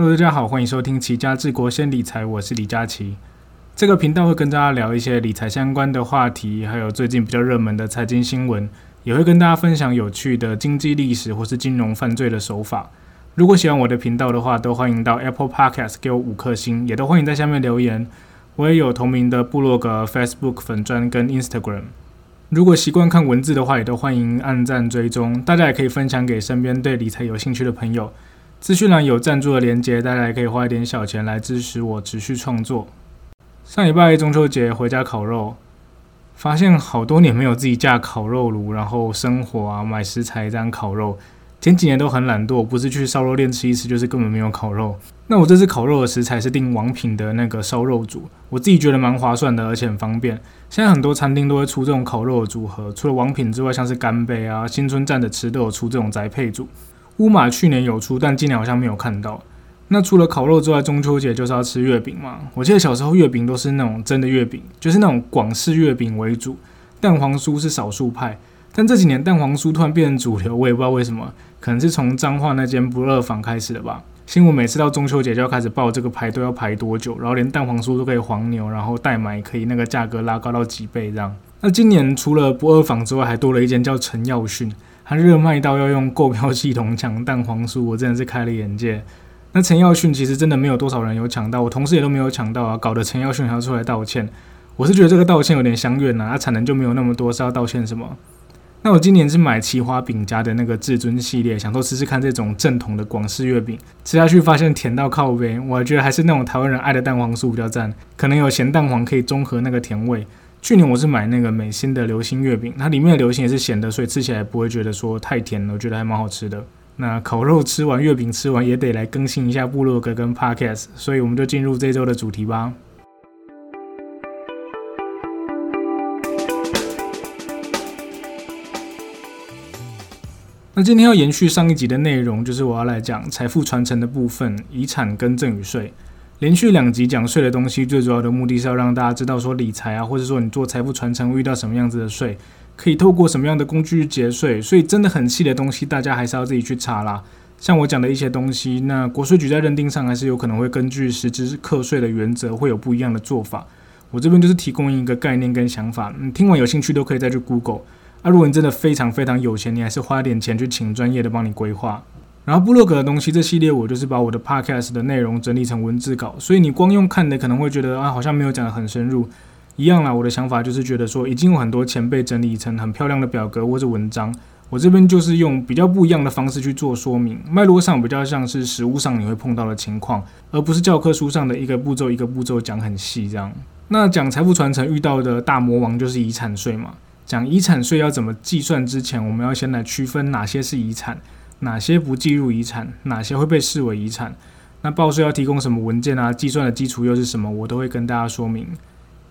Hello，大家好，欢迎收听《齐家治国先理财》，我是李佳琦。这个频道会跟大家聊一些理财相关的话题，还有最近比较热门的财经新闻，也会跟大家分享有趣的经济历史或是金融犯罪的手法。如果喜欢我的频道的话，都欢迎到 Apple Podcast 给我五颗星，也都欢迎在下面留言。我也有同名的部落格、Facebook 粉砖跟 Instagram。如果习惯看文字的话，也都欢迎按赞追踪。大家也可以分享给身边对理财有兴趣的朋友。资讯栏有赞助的连接，大家也可以花一点小钱来支持我持续创作。上礼拜中秋节回家烤肉，发现好多年没有自己架烤肉炉，然后生火啊，买食材这样烤肉。前几年都很懒惰，不是去烧肉店吃一吃，就是根本没有烤肉。那我这次烤肉的食材是订王品的那个烧肉组，我自己觉得蛮划算的，而且很方便。现在很多餐厅都会出这种烤肉的组合，除了王品之外，像是干杯啊、新春站的吃都有出这种宅配组。乌马去年有出，但今年好像没有看到。那除了烤肉之外，中秋节就是要吃月饼嘛。我记得小时候月饼都是那种真的月饼，就是那种广式月饼为主，蛋黄酥是少数派。但这几年蛋黄酥突然变成主流，我也不知道为什么，可能是从彰化那间不二坊开始的吧。新闻每次到中秋节就要开始报这个排队要排多久，然后连蛋黄酥都可以黄牛，然后代买可以那个价格拉高到几倍这样。那今年除了不二坊之外，还多了一间叫陈耀迅。他热卖到要用购票系统抢蛋黄酥，我真的是开了眼界。那陈耀迅其实真的没有多少人有抢到，我同事也都没有抢到啊，搞得陈耀迅还要出来道歉。我是觉得这个道歉有点相远呐，他产能就没有那么多，是要道歉什么？那我今年是买奇花饼家的那个至尊系列，想说试试看这种正统的广式月饼，吃下去发现甜到靠背，我觉得还是那种台湾人爱的蛋黄酥比较赞，可能有咸蛋黄可以中和那个甜味。去年我是买那个美心的流心月饼，它里面的流心也是咸的，所以吃起来不会觉得说太甜了，我觉得还蛮好吃的。那烤肉吃完，月饼吃完，也得来更新一下部落格跟 podcast，所以我们就进入这周的主题吧。那今天要延续上一集的内容，就是我要来讲财富传承的部分，遗产跟赠与税。连续两集讲税的东西，最主要的目的是要让大家知道说理财啊，或者说你做财富传承会遇到什么样子的税，可以透过什么样的工具去节税。所以真的很细的东西，大家还是要自己去查啦。像我讲的一些东西，那国税局在认定上还是有可能会根据实质课税的原则会有不一样的做法。我这边就是提供一个概念跟想法，你听完有兴趣都可以再去 Google。啊，如果你真的非常非常有钱，你还是花点钱去请专业的帮你规划。然后部落格的东西，这系列我就是把我的 podcast 的内容整理成文字稿，所以你光用看的可能会觉得啊，好像没有讲的很深入。一样啦，我的想法就是觉得说，已经有很多前辈整理成很漂亮的表格或者文章，我这边就是用比较不一样的方式去做说明，脉络上比较像是实物上你会碰到的情况，而不是教科书上的一个步骤一个步骤讲很细这样。那讲财富传承遇到的大魔王就是遗产税嘛，讲遗产税要怎么计算之前，我们要先来区分哪些是遗产。哪些不计入遗产，哪些会被视为遗产？那报税要提供什么文件啊？计算的基础又是什么？我都会跟大家说明。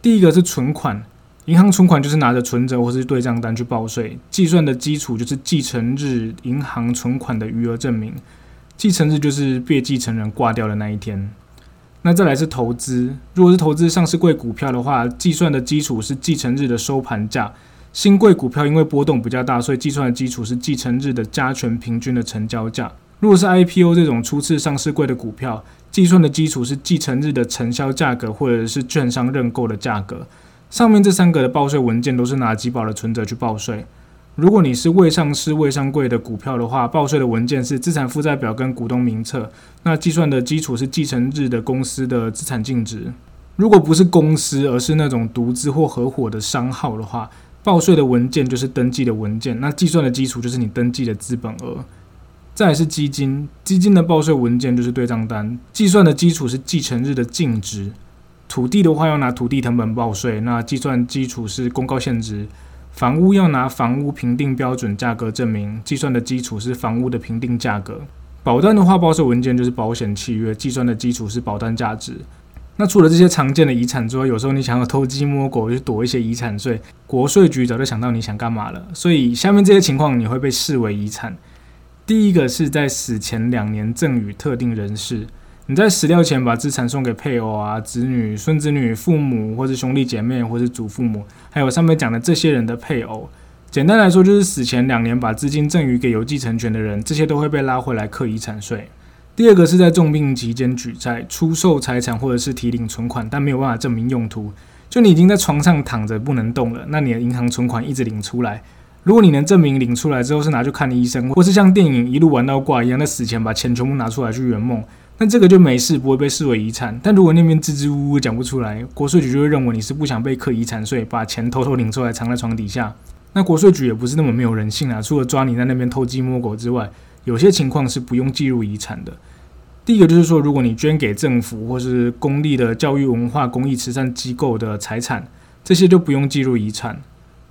第一个是存款，银行存款就是拿着存折或是对账单去报税，计算的基础就是继承日银行存款的余额证明。继承日就是被继承人挂掉的那一天。那再来是投资，如果是投资上市贵股票的话，计算的基础是继承日的收盘价。新贵股票因为波动比较大，所以计算的基础是继承日的加权平均的成交价。如果是 IPO 这种初次上市贵的股票，计算的基础是继承日的承销价格或者是券商认购的价格。上面这三个的报税文件都是拿集保的存折去报税。如果你是未上市未上柜的股票的话，报税的文件是资产负债表跟股东名册。那计算的基础是继承日的公司的资产净值。如果不是公司，而是那种独资或合伙的商号的话，报税的文件就是登记的文件，那计算的基础就是你登记的资本额。再是基金，基金的报税文件就是对账单，计算的基础是继承日的净值。土地的话要拿土地成本报税，那计算基础是公告现值。房屋要拿房屋评定标准价格证明，计算的基础是房屋的评定价格。保单的话，报税文件就是保险契约，计算的基础是保单价值。那除了这些常见的遗产之外，有时候你想要偷鸡摸狗去躲一些遗产税，国税局早就想到你想干嘛了。所以下面这些情况你会被视为遗产。第一个是在死前两年赠与特定人士，你在死掉前把资产送给配偶啊、子女、孙子女、父母或者兄弟姐妹或者祖父母，还有上面讲的这些人的配偶。简单来说就是死前两年把资金赠与给有继承权的人，这些都会被拉回来课遗产税。第二个是在重病期间举债、出售财产或者是提领存款，但没有办法证明用途。就你已经在床上躺着不能动了，那你的银行存款一直领出来。如果你能证明领出来之后是拿去看医生，或是像电影一路玩到挂一样，在死前把钱全部拿出来去圆梦，那这个就没事，不会被视为遗产。但如果那边支支吾吾讲不出来，国税局就会认为你是不想被课遗产税，把钱偷偷领出来藏在床底下。那国税局也不是那么没有人性啊，除了抓你在那边偷鸡摸狗之外，有些情况是不用计入遗产的。第一个就是说，如果你捐给政府或是公立的教育、文化、公益、慈善机构的财产，这些就不用计入遗产。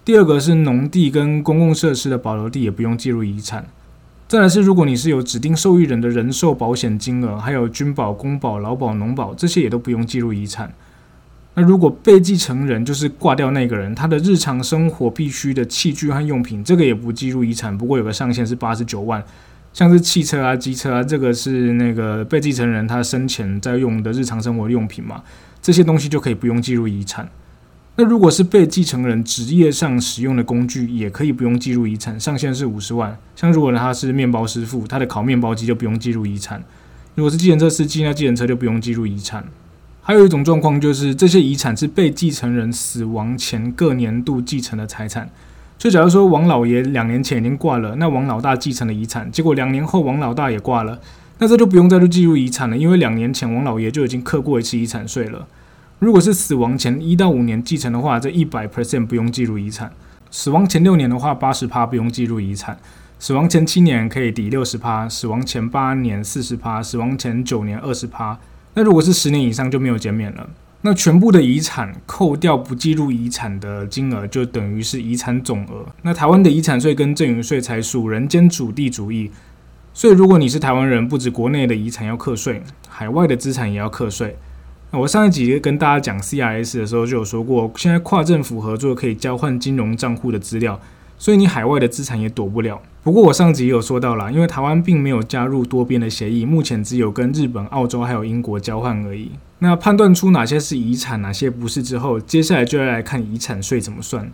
第二个是农地跟公共设施的保留地，也不用计入遗产。再来是，如果你是有指定受益人的人寿保险金额，还有军保、公保、劳保、农保，这些也都不用计入遗产。那如果被继承人就是挂掉那个人，他的日常生活必须的器具和用品，这个也不计入遗产。不过有个上限是八十九万。像是汽车啊、机车啊，这个是那个被继承人他生前在用的日常生活用品嘛，这些东西就可以不用计入遗产。那如果是被继承人职业上使用的工具，也可以不用计入遗产，上限是五十万。像如果他是面包师傅，他的烤面包机就不用计入遗产。如果是计程车司机，那计程车就不用计入遗产。还有一种状况就是，这些遗产是被继承人死亡前各年度继承的财产。就假如说王老爷两年前已经挂了，那王老大继承了遗产，结果两年后王老大也挂了，那这就不用再去计入遗产了，因为两年前王老爷就已经课过一次遗产税了。如果是死亡前一到五年继承的话，这一百 percent 不用计入遗产；死亡前六年的话，八十趴不用计入遗产；死亡前七年可以抵六十趴；死亡前八年四十趴；死亡前九年二十趴。那如果是十年以上就没有减免了。那全部的遗产扣掉不计入遗产的金额，就等于是遗产总额。那台湾的遗产税跟赠与税才属人间主地主义，所以如果你是台湾人，不止国内的遗产要课税，海外的资产也要课税。我上一集跟大家讲 CIS 的时候就有说过，现在跨政府合作可以交换金融账户的资料。所以你海外的资产也躲不了。不过我上集也有说到啦，因为台湾并没有加入多边的协议，目前只有跟日本、澳洲还有英国交换而已。那判断出哪些是遗产，哪些不是之后，接下来就要来看遗产税怎么算。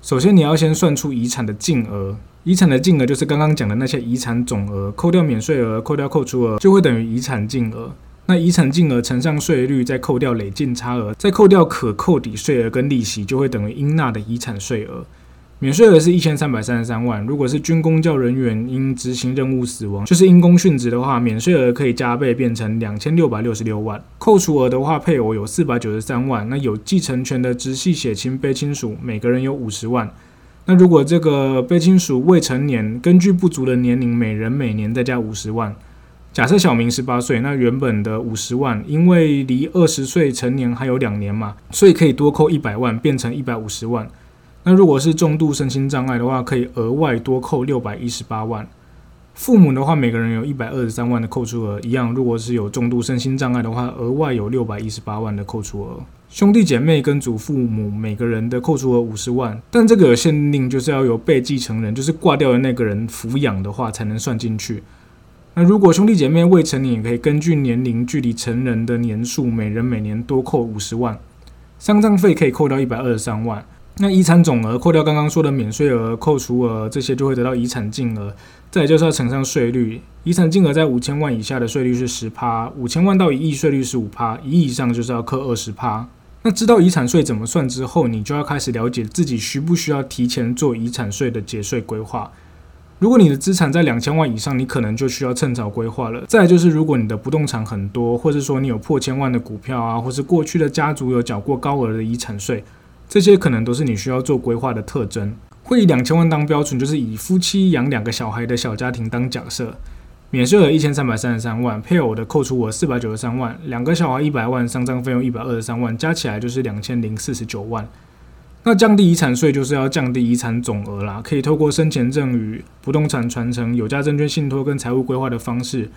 首先你要先算出遗产的净额，遗产的净额就是刚刚讲的那些遗产总额，扣掉免税额，扣掉扣除额，就会等于遗产净额。那遗产净额乘上税率，再扣掉累进差额，再扣掉可扣抵税额跟利息，就会等于应纳的遗产税额。免税额是一千三百三十三万。如果是军公教人员因执行任务死亡，就是因公殉职的话，免税额可以加倍变成两千六百六十六万。扣除额的话，配偶有四百九十三万。那有继承权的直系血亲卑亲属，每个人有五十万。那如果这个被亲属未成年，根据不足的年龄，每人每年再加五十万。假设小明十八岁，那原本的五十万，因为离二十岁成年还有两年嘛，所以可以多扣一百万，变成一百五十万。那如果是重度身心障碍的话，可以额外多扣六百一十八万。父母的话，每个人有一百二十三万的扣除额，一样。如果是有重度身心障碍的话，额外有六百一十八万的扣除额。兄弟姐妹跟祖父母每个人的扣除额五十万，但这个有限定，就是要由被继承人，就是挂掉的那个人抚养的话，才能算进去。那如果兄弟姐妹未成年，也可以根据年龄距离成人的年数，每人每年多扣五十万。丧葬费可以扣到一百二十三万。那遗产总额扣掉刚刚说的免税额、扣除额，这些就会得到遗产净额。再就是要乘上税率，遗产净额在五千万以下的税率是十趴，五千万到一亿税率是五趴，一亿以上就是要扣二十趴。那知道遗产税怎么算之后，你就要开始了解自己需不需要提前做遗产税的节税规划。如果你的资产在两千万以上，你可能就需要趁早规划了。再就是，如果你的不动产很多，或者说你有破千万的股票啊，或是过去的家族有缴过高额的遗产税。这些可能都是你需要做规划的特征。会以两千万当标准，就是以夫妻养两个小孩的小家庭当假设。免税额一千三百三十三万，配偶的扣除额四百九十三万，两个小孩一百万，丧葬费用一百二十三万，加起来就是两千零四十九万。那降低遗产税就是要降低遗产总额啦，可以透过生前赠与、不动产传承、有价证券信托跟财务规划的方式。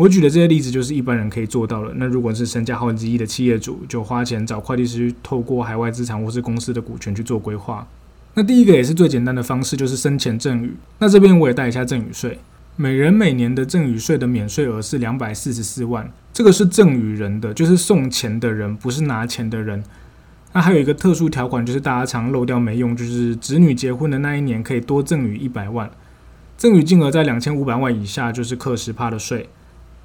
我举的这些例子就是一般人可以做到的。那如果是身价好几亿的企业主，就花钱找会计师，透过海外资产或是公司的股权去做规划。那第一个也是最简单的方式，就是生前赠与。那这边我也带一下赠与税，每人每年的赠与税的免税额是两百四十四万，这个是赠与人的，就是送钱的人，不是拿钱的人。那还有一个特殊条款，就是大家常漏掉没用，就是子女结婚的那一年可以多赠与一百万，赠与金额在两千五百万以下，就是课十趴的税。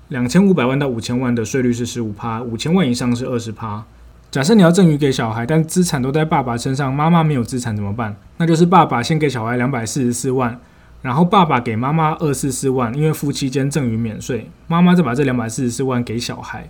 两千五百万到五千万的税率是十五趴，五千万以上是二十趴。假设你要赠与给小孩，但资产都在爸爸身上，妈妈没有资产怎么办？那就是爸爸先给小孩两百四十四万，然后爸爸给妈妈二四四万，因为夫妻间赠与免税，妈妈再把这两百四十四万给小孩。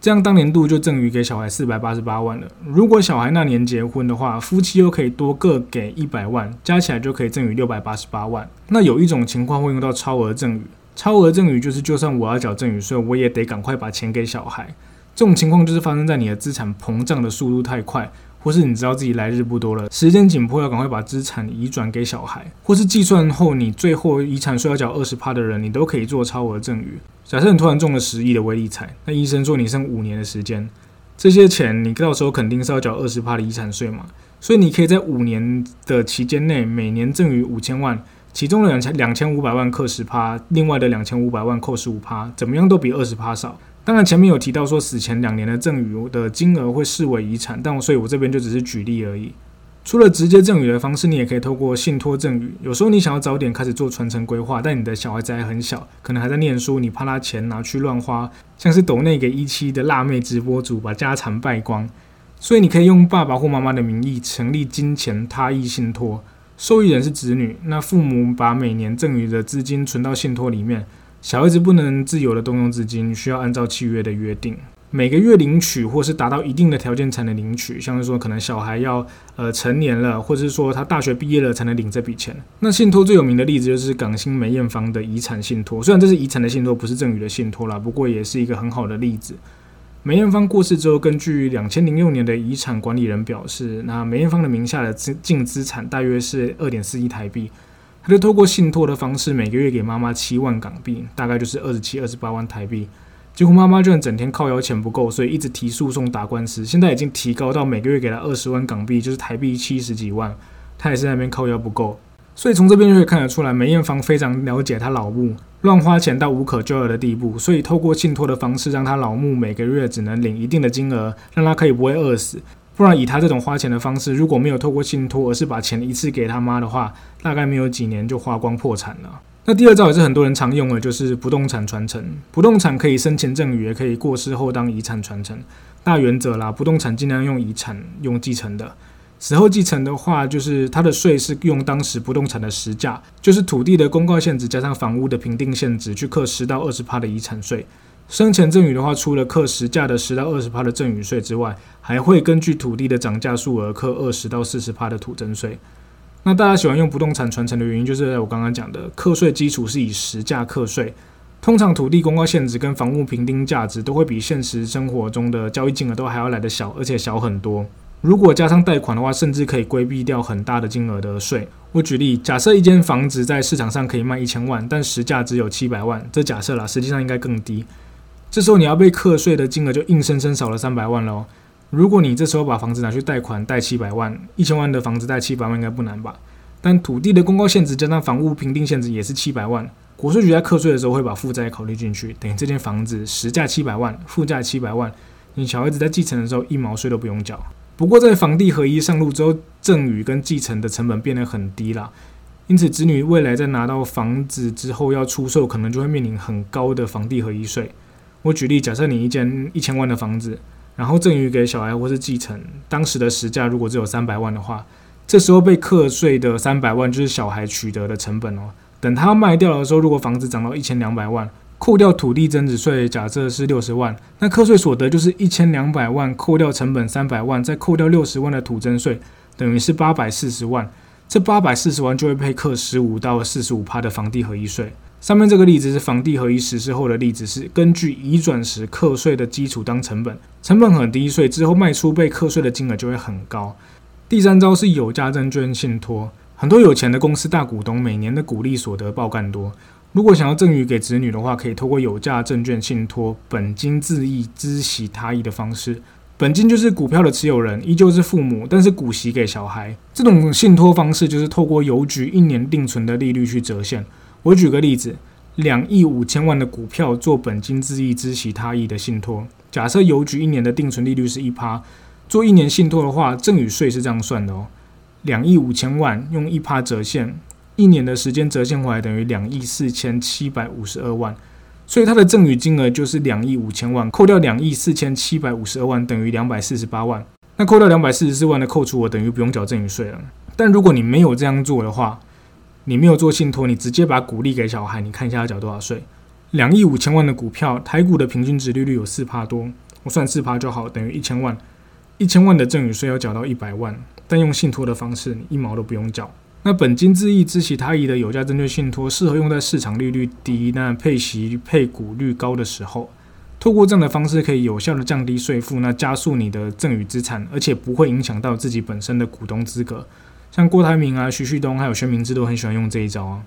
这样当年度就赠予给小孩四百八十八万了。如果小孩那年结婚的话，夫妻又可以多各给一百万，加起来就可以赠予六百八十八万。那有一种情况会用到超额赠与，超额赠与就是就算我要缴赠与税，我也得赶快把钱给小孩。这种情况就是发生在你的资产膨胀的速度太快。或是你知道自己来日不多了，时间紧迫，要赶快把资产移转给小孩，或是计算后你最后遗产税要缴二十趴的人，你都可以做超额赠与。假设你突然中了十亿的威力彩，那医生说你剩五年的时间，这些钱你到时候肯定是要缴二十趴的遗产税嘛？所以你可以在五年的期间内，每年赠与五千万，其中的两千两千五百万扣十趴，另外的两千五百万扣十五趴，怎么样都比二十趴少。当然，前面有提到说死前两年的赠与的金额会视为遗产，但我所以，我这边就只是举例而已。除了直接赠与的方式，你也可以透过信托赠与。有时候你想要早点开始做传承规划，但你的小孩子还很小，可能还在念书，你怕他钱拿去乱花，像是抖内给一期的辣妹直播主把家产败光，所以你可以用爸爸或妈妈的名义成立金钱他益信托，受益人是子女，那父母把每年赠与的资金存到信托里面。小孩子不能自由的动用资金，需要按照契约的约定，每个月领取，或是达到一定的条件才能领取。像是说，可能小孩要呃成年了，或者是说他大学毕业了才能领这笔钱。那信托最有名的例子就是港星梅艳芳的遗产信托，虽然这是遗产的信托，不是赠与的信托啦，不过也是一个很好的例子。梅艳芳过世之后，根据两千零六年的遗产管理人表示，那梅艳芳的名下的资净资产大约是二点四亿台币。他就透过信托的方式，每个月给妈妈七万港币，大概就是二十七、二十八万台币。结果妈妈就整天靠腰钱不够，所以一直提诉讼打官司。现在已经提高到每个月给他二十万港币，就是台币七十几万。他也是那边靠腰不够，所以从这边就可以看得出来，梅艳芳非常了解他老母乱花钱到无可救药的地步，所以透过信托的方式，让他老母每个月只能领一定的金额，让他可以不会饿死。不然，以他这种花钱的方式，如果没有透过信托，而是把钱一次给他妈的话，大概没有几年就花光破产了。那第二招也是很多人常用的，就是不动产传承。不动产可以生前赠与，也可以过世后当遗产传承。大原则啦，不动产尽量用遗产用继承的。死后继承的话，就是它的税是用当时不动产的实价，就是土地的公告限值加上房屋的评定限值，去课十到二十趴的遗产税。生前赠与的话，除了课实价的十到二十趴的赠与税之外，还会根据土地的涨价数额课二十到四十趴的土增税。那大家喜欢用不动产传承的原因，就是我刚刚讲的课税基础是以实价课税。通常土地公告限值跟房屋评定价值都会比现实生活中的交易金额都还要来得小，而且小很多。如果加上贷款的话，甚至可以规避掉很大的金额的税。我举例，假设一间房子在市场上可以卖一千万，但实价只有七百万，这假设啦，实际上应该更低。这时候你要被课税的金额就硬生生少了三百万喽。如果你这时候把房子拿去贷款贷七百万，一千万的房子贷七百万应该不难吧？但土地的公告限值加上房屋评定限值也是七百万，国税局在课税的时候会把负债考虑进去，等于这间房子实价七百万，负债七百万，你小孩子在继承的时候一毛税都不用缴。不过在房地合一上路之后，赠与跟继承的成本变得很低啦，因此子女未来在拿到房子之后要出售，可能就会面临很高的房地合一税。我举例，假设你一间一千万的房子，然后赠与给小孩或是继承，当时的实价如果只有三百万的话，这时候被课税的三百万就是小孩取得的成本哦。等他卖掉的时候，如果房子涨到一千两百万，扣掉土地增值税，假设是六十万，那课税所得就是一千两百万，扣掉成本三百万，再扣掉六十万的土增税，等于是八百四十万。这八百四十万就会被课十五到四十五趴的房地合一税。上面这个例子是房地合一实施后的例子，是根据移转时课税的基础当成本，成本很低，所以之后卖出被课税的金额就会很高。第三招是有价证券信托，很多有钱的公司大股东每年的股利所得爆干多，如果想要赠与给子女的话，可以透过有价证券信托本金自益孳息他益的方式，本金就是股票的持有人依旧是父母，但是股息给小孩。这种信托方式就是透过邮局一年定存的利率去折现。我举个例子，两亿五千万的股票做本金自益孳息他益的信托，假设邮局一年的定存利率是一趴，做一年信托的话，赠与税是这样算的哦，两亿五千万用一趴折现，一年的时间折现回来等于两亿四千七百五十二万，所以它的赠与金额就是两亿五千万，扣掉两亿四千七百五十二万，等于两百四十八万。那扣掉两百四十四万的扣除，我等于不用缴赠与税了。但如果你没有这样做的话，你没有做信托，你直接把股利给小孩，你看一下要缴多少税？两亿五千万的股票，台股的平均值利率有四帕多，我算四帕就好，等于一千万。一千万的赠与税要缴到一百万，但用信托的方式，你一毛都不用缴。那本金自益之其他益的有价证券信托，适合用在市场利率低、那配息配股率高的时候。透过这样的方式，可以有效的降低税负，那加速你的赠与资产，而且不会影响到自己本身的股东资格。像郭台铭啊、徐旭东还有薛明志都很喜欢用这一招啊。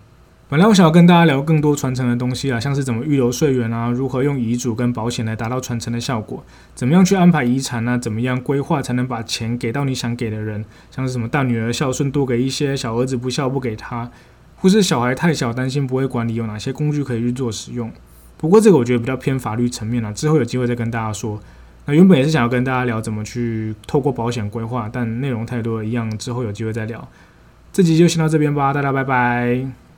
本来我想要跟大家聊更多传承的东西啊，像是怎么预留税源啊，如何用遗嘱跟保险来达到传承的效果，怎么样去安排遗产啊，怎么样规划才能把钱给到你想给的人，像是什么大女儿孝顺多给一些，小儿子不孝不给他，或是小孩太小担心不会管理，有哪些工具可以去做使用。不过这个我觉得比较偏法律层面了，之后有机会再跟大家说。那原本也是想要跟大家聊怎么去透过保险规划，但内容太多，一样之后有机会再聊。这集就先到这边吧，大家拜拜。